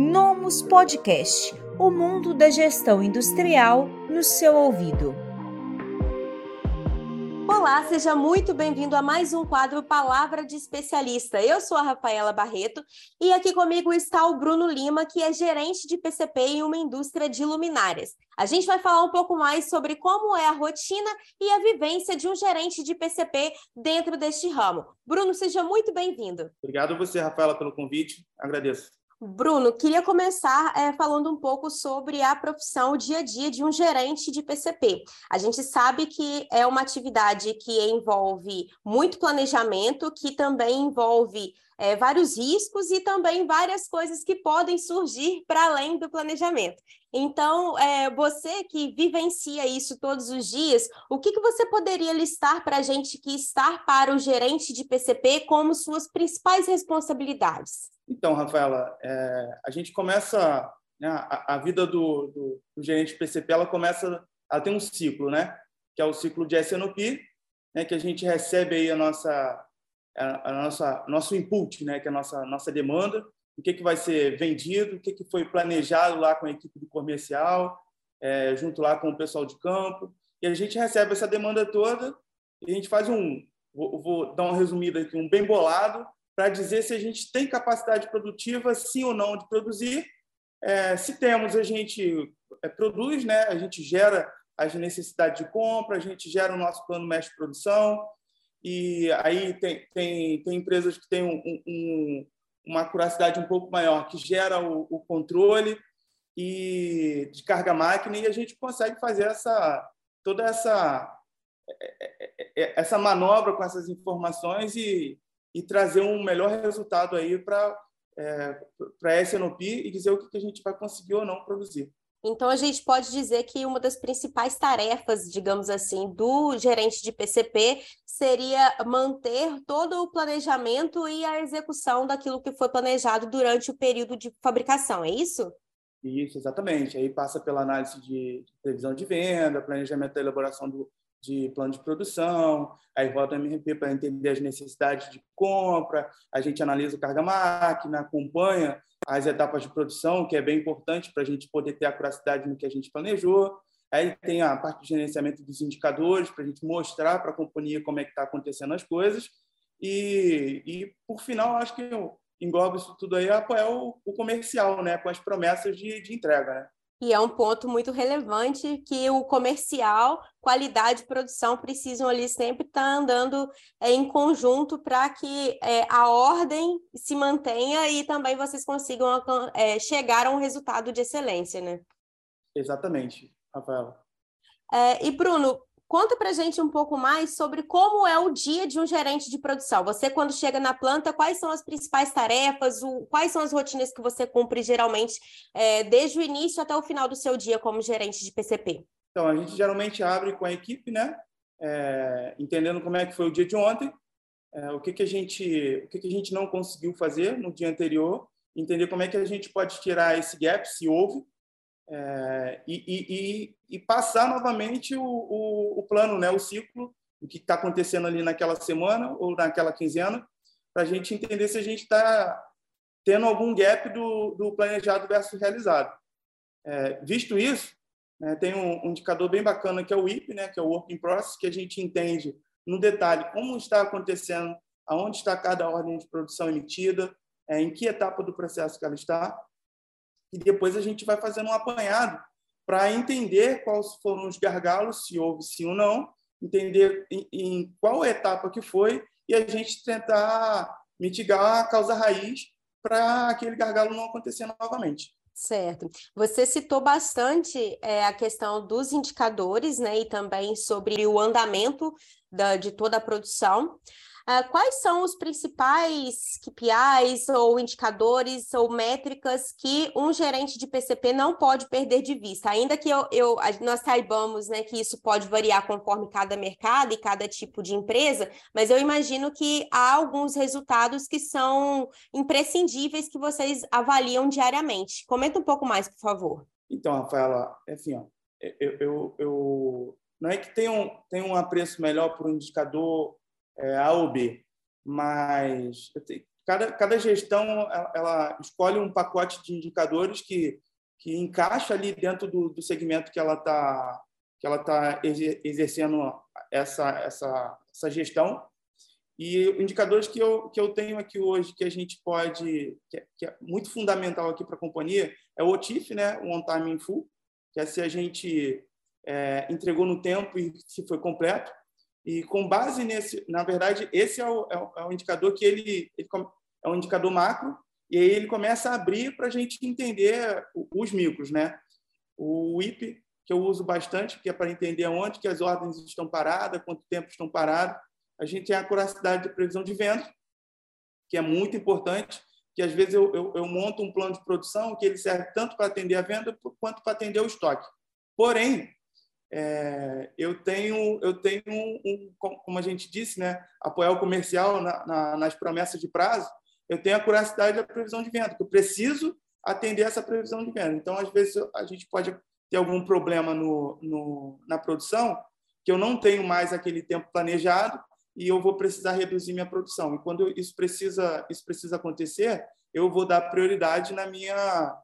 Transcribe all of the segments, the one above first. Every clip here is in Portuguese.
Nomus Podcast o mundo da gestão industrial no seu ouvido. Olá, seja muito bem-vindo a mais um quadro Palavra de Especialista. Eu sou a Rafaela Barreto e aqui comigo está o Bruno Lima, que é gerente de PCP em uma indústria de luminárias. A gente vai falar um pouco mais sobre como é a rotina e a vivência de um gerente de PCP dentro deste ramo. Bruno, seja muito bem-vindo. Obrigado a você, Rafaela, pelo convite. Agradeço. Bruno, queria começar é, falando um pouco sobre a profissão, o dia a dia de um gerente de PCP. A gente sabe que é uma atividade que envolve muito planejamento, que também envolve é, vários riscos e também várias coisas que podem surgir para além do planejamento. Então, é, você que vivencia isso todos os dias, o que, que você poderia listar para a gente que estar para o gerente de PCP como suas principais responsabilidades? Então, Rafaela, é, a gente começa né, a, a, vida do, do, do, gerente PCP, ela começa, ela tem um ciclo, né? Que é o ciclo de SNOP, né? Que a gente recebe aí a nossa, a, a nossa, nosso input, né? Que é a nossa nossa demanda, o que que vai ser vendido, o que que foi planejado lá com a equipe do comercial, é, junto lá com o pessoal de campo, e a gente recebe essa demanda toda e a gente faz um, vou, vou dar uma resumida aqui, um bem bolado para dizer se a gente tem capacidade produtiva, sim ou não, de produzir. É, se temos, a gente é, produz, né? a gente gera as necessidades de compra, a gente gera o nosso plano mestre de produção, e aí tem, tem, tem empresas que têm um, um, uma curacidade um pouco maior, que gera o, o controle e de carga máquina, e a gente consegue fazer essa toda essa é, é, essa manobra com essas informações e, e trazer um melhor resultado aí para é, para a SNOP e dizer o que a gente vai conseguir ou não produzir. Então, a gente pode dizer que uma das principais tarefas, digamos assim, do gerente de PCP seria manter todo o planejamento e a execução daquilo que foi planejado durante o período de fabricação, é isso? Isso, exatamente. Aí passa pela análise de previsão de venda, planejamento da elaboração do, de plano de produção, aí volta o MRP para entender as necessidades de compra, a gente analisa o carga-máquina, acompanha as etapas de produção, que é bem importante para a gente poder ter a curacidade no que a gente planejou. Aí tem a parte de gerenciamento dos indicadores, para a gente mostrar para a companhia como é que está acontecendo as coisas. E, e, por final, acho que eu englobo isso tudo aí, apoiar o, o comercial, né, com as promessas de, de entrega. Né? E é um ponto muito relevante que o comercial, qualidade e produção precisam ali sempre estar tá andando é, em conjunto para que é, a ordem se mantenha e também vocês consigam é, chegar a um resultado de excelência, né? Exatamente, Rafaela. É, e Bruno, Conta para gente um pouco mais sobre como é o dia de um gerente de produção. Você, quando chega na planta, quais são as principais tarefas, o, quais são as rotinas que você cumpre geralmente é, desde o início até o final do seu dia como gerente de PCP? Então, a gente geralmente abre com a equipe, né? É, entendendo como é que foi o dia de ontem, é, o que, que a gente, o que, que a gente não conseguiu fazer no dia anterior, entender como é que a gente pode tirar esse gap, se houve, é, e, e, e, passar novamente o, o, o, plano, né, o ciclo, o que está acontecendo ali naquela semana ou naquela quinzena, para a gente entender se a gente está tendo algum gap do, do planejado versus realizado. É, visto isso, né, tem um, um, indicador bem bacana que é o WIP, né, que é o Work in Process, que a gente entende no detalhe como está acontecendo, aonde está cada ordem de produção emitida, é, em que etapa do processo que ela está, e depois a gente vai fazendo um apanhado para entender quais foram os gargalos, se houve sim ou não, entender em, em qual etapa que foi e a gente tentar mitigar a causa raiz para aquele gargalo não acontecer novamente. Certo. Você citou bastante é, a questão dos indicadores, né, e também sobre o andamento da, de toda a produção. Uh, quais são os principais KPIs ou indicadores ou métricas que um gerente de PCP não pode perder de vista? Ainda que eu, eu, nós saibamos né, que isso pode variar conforme cada mercado e cada tipo de empresa, mas eu imagino que há alguns resultados que são imprescindíveis que vocês avaliam diariamente. Comenta um pouco mais, por favor. Então, Rafaela, é assim, ó, eu, eu, eu não é que tem um, tem um apreço melhor para um indicador é, A ou B. Mas cada, cada gestão ela, ela escolhe um pacote de indicadores que, que encaixa ali dentro do, do segmento que ela está que ela tá exercendo essa, essa, essa gestão. E indicadores que eu, que eu tenho aqui hoje, que a gente pode, que é, que é muito fundamental aqui para a companhia, é o OTIF, né? o On Time in Full, que é se a gente é, entregou no tempo e se foi completo. E com base nesse, na verdade, esse é o, é o, é o indicador que ele, ele, é um indicador macro, e aí ele começa a abrir para a gente entender os micros. Né? O IP, que eu uso bastante, que é para entender onde que as ordens estão paradas, quanto tempo estão paradas, a gente tem a curacidade de previsão de venda, que é muito importante, que às vezes eu, eu, eu monto um plano de produção que ele serve tanto para atender a venda quanto para atender o estoque. Porém, é, eu tenho, eu tenho um, um, como a gente disse, né, apoiar o comercial na, na, nas promessas de prazo, eu tenho a curacidade da previsão de venda, que eu preciso atender essa previsão de venda. Então, às vezes, a gente pode ter algum problema no, no, na produção, que eu não tenho mais aquele tempo planejado, e eu vou precisar reduzir minha produção. E quando isso precisa isso precisa acontecer, eu vou dar prioridade na minha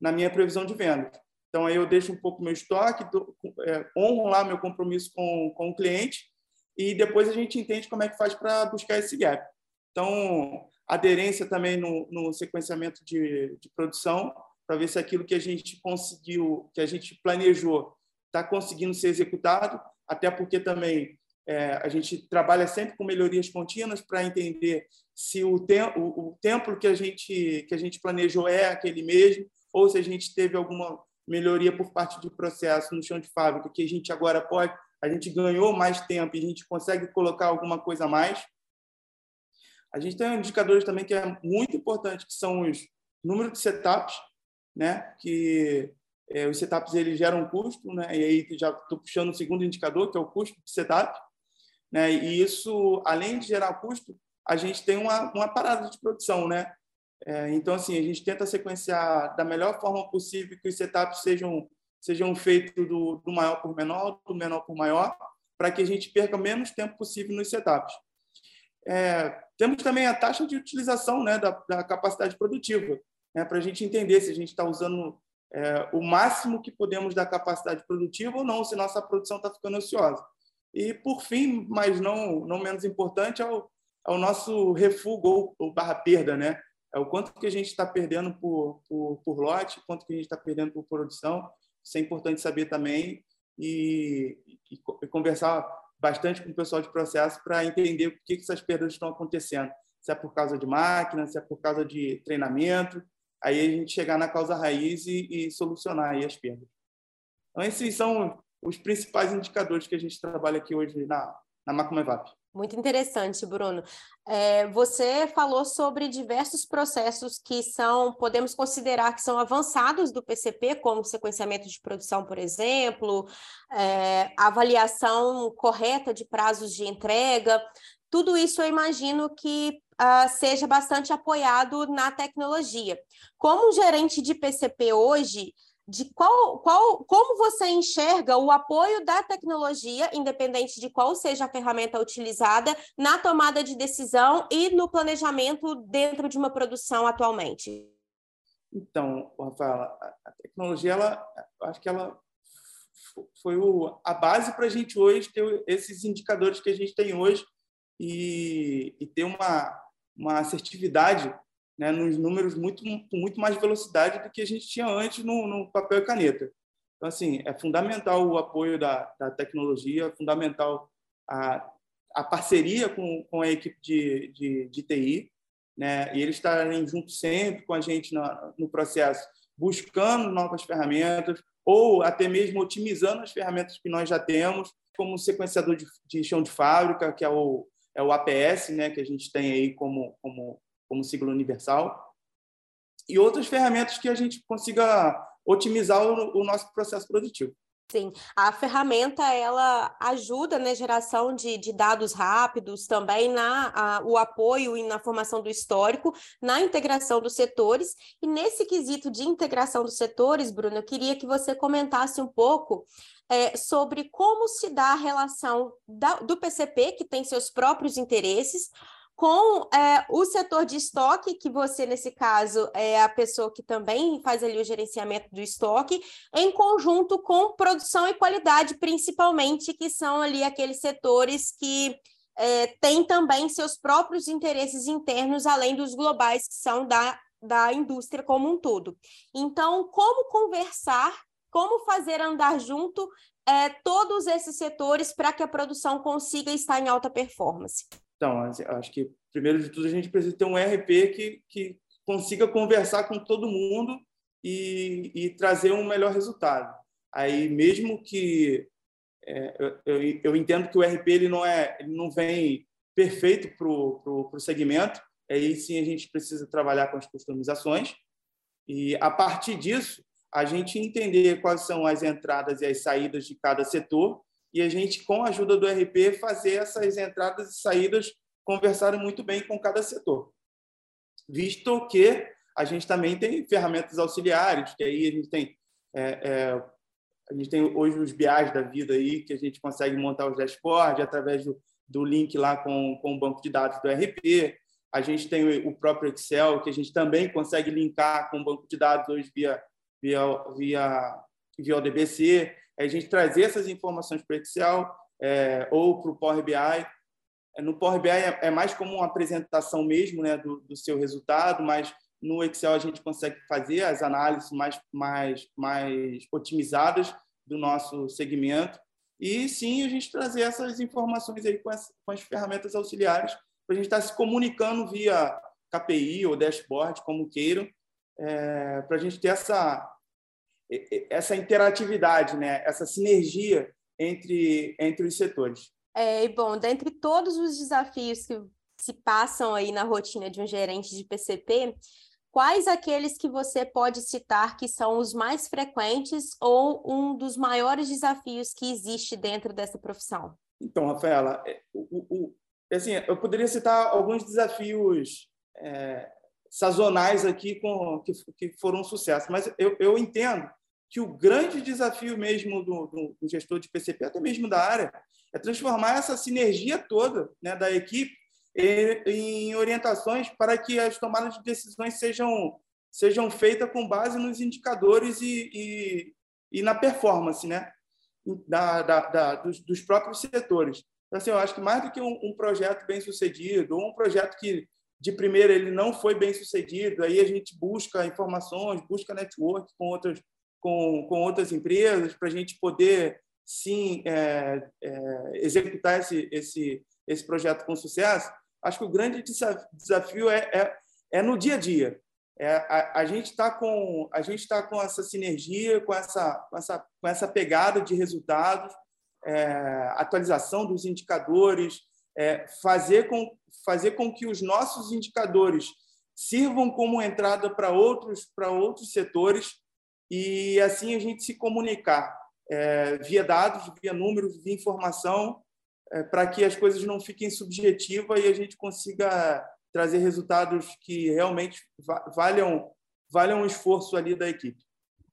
na minha previsão de venda. Então aí eu deixo um pouco meu estoque, do, é, honro lá meu compromisso com, com o cliente e depois a gente entende como é que faz para buscar esse gap. Então aderência também no, no sequenciamento de, de produção para ver se aquilo que a gente conseguiu, que a gente planejou, está conseguindo ser executado, até porque também é, a gente trabalha sempre com melhorias contínuas para entender se o, te o, o tempo que a, gente, que a gente planejou é aquele mesmo, ou se a gente teve alguma melhoria por parte de processo no chão de fábrica, que a gente agora pode, a gente ganhou mais tempo e a gente consegue colocar alguma coisa a mais. A gente tem indicadores também que é muito importante, que são os números de setups, né? que é, os setups eles geram custo, né? e aí já estou puxando o segundo indicador, que é o custo de setup. Né? E isso, além de gerar custo, a gente tem uma, uma parada de produção, né? É, então, assim, a gente tenta sequenciar da melhor forma possível que os setups sejam, sejam feitos do, do maior por menor, do menor por maior, para que a gente perca menos tempo possível nos setups. É, temos também a taxa de utilização né, da, da capacidade produtiva, né, para a gente entender se a gente está usando é, o máximo que podemos da capacidade produtiva ou não, se nossa produção está ficando ociosa. E, por fim, mas não, não menos importante, é o, é o nosso refúgio ou, ou barra perda, né? É o quanto que a gente está perdendo por, por, por lote, quanto que a gente está perdendo por produção. Isso é importante saber também e, e, e conversar bastante com o pessoal de processo para entender por que, que essas perdas estão acontecendo. Se é por causa de máquina, se é por causa de treinamento. Aí a gente chegar na causa raiz e, e solucionar as perdas. Então, esses são os principais indicadores que a gente trabalha aqui hoje na, na Macumevap. Muito interessante, Bruno. É, você falou sobre diversos processos que são, podemos considerar que são avançados do PCP, como sequenciamento de produção, por exemplo, é, avaliação correta de prazos de entrega. Tudo isso eu imagino que uh, seja bastante apoiado na tecnologia. Como gerente de PCP hoje, de qual, qual, como você enxerga o apoio da tecnologia, independente de qual seja a ferramenta utilizada, na tomada de decisão e no planejamento dentro de uma produção atualmente? Então, Rafaela, a tecnologia, ela, acho que ela foi o, a base para a gente hoje ter esses indicadores que a gente tem hoje e, e ter uma, uma assertividade né, nos números muito, com muito mais velocidade do que a gente tinha antes no, no papel e caneta. Então, assim, é fundamental o apoio da, da tecnologia, é fundamental a, a parceria com, com a equipe de, de, de TI, né, e eles estarem juntos sempre com a gente na, no processo, buscando novas ferramentas, ou até mesmo otimizando as ferramentas que nós já temos, como o sequenciador de, de chão de fábrica, que é o, é o APS, né, que a gente tem aí como, como como sigla universal, e outras ferramentas que a gente consiga otimizar o, o nosso processo produtivo. Sim, a ferramenta ela ajuda na né, geração de, de dados rápidos, também na a, o apoio e na formação do histórico, na integração dos setores. E nesse quesito de integração dos setores, Bruno, eu queria que você comentasse um pouco é, sobre como se dá a relação da, do PCP, que tem seus próprios interesses, com é, o setor de estoque, que você, nesse caso, é a pessoa que também faz ali o gerenciamento do estoque, em conjunto com produção e qualidade, principalmente, que são ali aqueles setores que é, têm também seus próprios interesses internos, além dos globais, que são da, da indústria como um todo. Então, como conversar, como fazer andar junto é, todos esses setores para que a produção consiga estar em alta performance? Então, acho que, primeiro de tudo, a gente precisa ter um RP que, que consiga conversar com todo mundo e, e trazer um melhor resultado. Aí, mesmo que é, eu, eu, entendo que o RP ele não é, ele não vem perfeito para o segmento. Aí sim a gente precisa trabalhar com as customizações e a partir disso a gente entender quais são as entradas e as saídas de cada setor e a gente, com a ajuda do RP, fazer essas entradas e saídas conversarem muito bem com cada setor. Visto que a gente também tem ferramentas auxiliares, que aí a gente tem é, é, a gente tem hoje os BIAs da vida aí, que a gente consegue montar os dashboards através do, do link lá com, com o banco de dados do RP. A gente tem o próprio Excel, que a gente também consegue linkar com o banco de dados hoje via, via, via, via o DBC é a gente trazer essas informações para o Excel é, ou para o Power BI. No Power BI é, é, mais como uma apresentação mesmo né, do, do seu resultado, mas no Excel a gente consegue fazer as análises mais, mais, mais otimizadas do nosso segmento e sim a gente trazer essas informações aí com as, com as ferramentas auxiliares para a gente estar se comunicando via KPI ou dashboard, como queiram, é, para a gente ter essa, essa interatividade, né? essa sinergia entre, entre os setores. É, e bom, dentre todos os desafios que se passam aí na rotina de um gerente de PCP, quais aqueles que você pode citar que são os mais frequentes ou um dos maiores desafios que existe dentro dessa profissão? Então, Rafaela, é, o, o, assim, eu poderia citar alguns desafios é, sazonais aqui com, que, que foram um sucesso, mas eu, eu entendo que o grande desafio mesmo do, do, do, gestor de PCP, até mesmo da área, é transformar essa sinergia toda né, da equipe em orientações para que as tomadas de decisões sejam, sejam feitas com base nos indicadores e, e, e na performance né, da, da, da dos, dos, próprios setores. Então, assim, eu acho que mais do que um, um projeto bem sucedido, ou um projeto que de primeira ele não foi bem sucedido, aí a gente busca informações, busca network com outras com, com outras empresas para a gente poder sim é, é, executar esse, esse, esse projeto com sucesso, acho que o grande desafio é, é, é no dia a dia. É, a, a gente está com a gente está com essa sinergia, com essa, com essa, com essa pegada de resultados, é, atualização dos indicadores, é, fazer com fazer com que os nossos indicadores sirvam como entrada para outros para outros setores e assim a gente se comunicar é, via dados, via números, via informação, é, para que as coisas não fiquem subjetivas e a gente consiga trazer resultados que realmente valham, valham o esforço ali da equipe.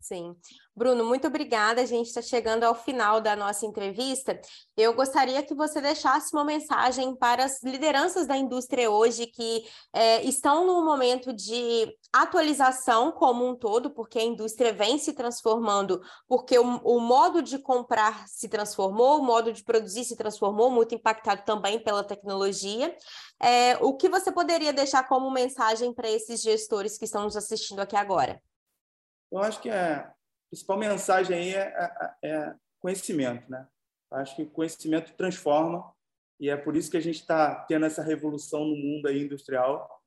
Sim. Bruno, muito obrigada. A gente está chegando ao final da nossa entrevista. Eu gostaria que você deixasse uma mensagem para as lideranças da indústria hoje que é, estão num momento de atualização como um todo, porque a indústria vem se transformando, porque o, o modo de comprar se transformou, o modo de produzir se transformou, muito impactado também pela tecnologia. É, o que você poderia deixar como mensagem para esses gestores que estão nos assistindo aqui agora? Eu acho que a principal mensagem aí é, é, é conhecimento, né? Acho que o conhecimento transforma e é por isso que a gente está tendo essa revolução no mundo aí industrial.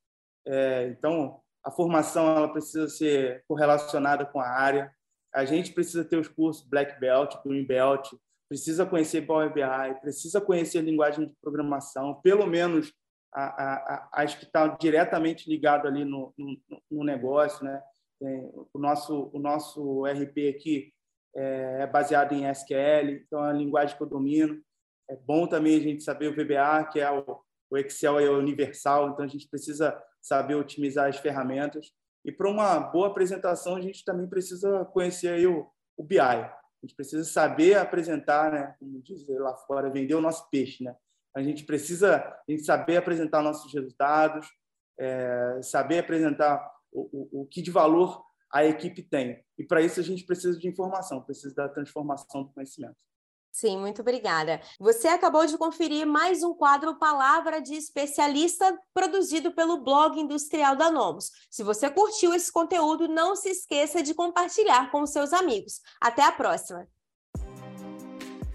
É, então, a formação ela precisa ser correlacionada com a área. A gente precisa ter os cursos Black Belt, Green Belt, precisa conhecer Power BI, precisa conhecer linguagem de programação, pelo menos a, a, a, as que estão diretamente ligado ali no, no, no negócio, né? O nosso o nosso RP aqui é, é baseado em SQL, então é a linguagem que eu domino. É bom também a gente saber o VBA, que é o, o Excel é universal, então a gente precisa saber otimizar as ferramentas. E para uma boa apresentação, a gente também precisa conhecer aí o, o BI. A gente precisa saber apresentar, né, como diz lá fora, vender o nosso peixe, né? A gente precisa a gente saber apresentar nossos resultados, é, saber apresentar o, o, o que de valor a equipe tem. E para isso a gente precisa de informação, precisa da transformação do conhecimento. Sim, muito obrigada. Você acabou de conferir mais um quadro Palavra de Especialista produzido pelo blog industrial da Nomos. Se você curtiu esse conteúdo, não se esqueça de compartilhar com seus amigos. Até a próxima!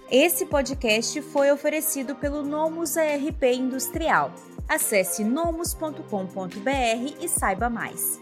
Esse podcast foi oferecido pelo Nomus ARP Industrial. Acesse nomus.com.br e saiba mais.